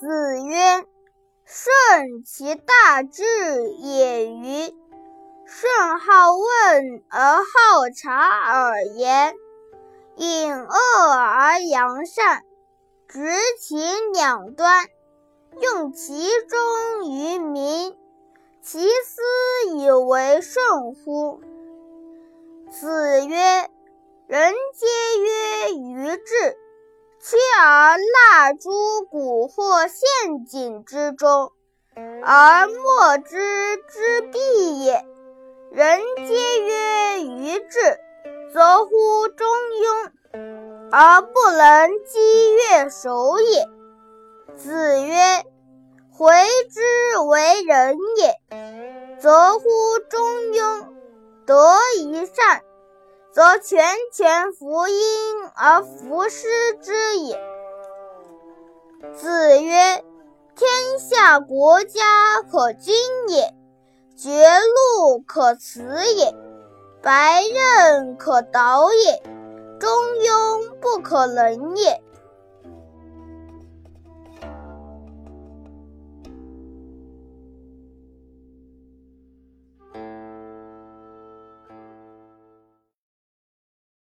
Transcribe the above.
子曰：“顺其大志也与？顺好问而好察而言，隐恶而扬善，执其两端，用其中于民，其斯以为顺乎？”子曰：“人皆曰愚智，而纳诸蛊惑陷阱之中，而莫知之必也。人皆曰愚智，则乎中庸，而不能积越守也。”子曰：“回之为人也，则乎中庸。”得一善，则全权服因而弗施之也。子曰：“天下国家可君也，绝路可辞也，白刃可导也，中庸不可能也。”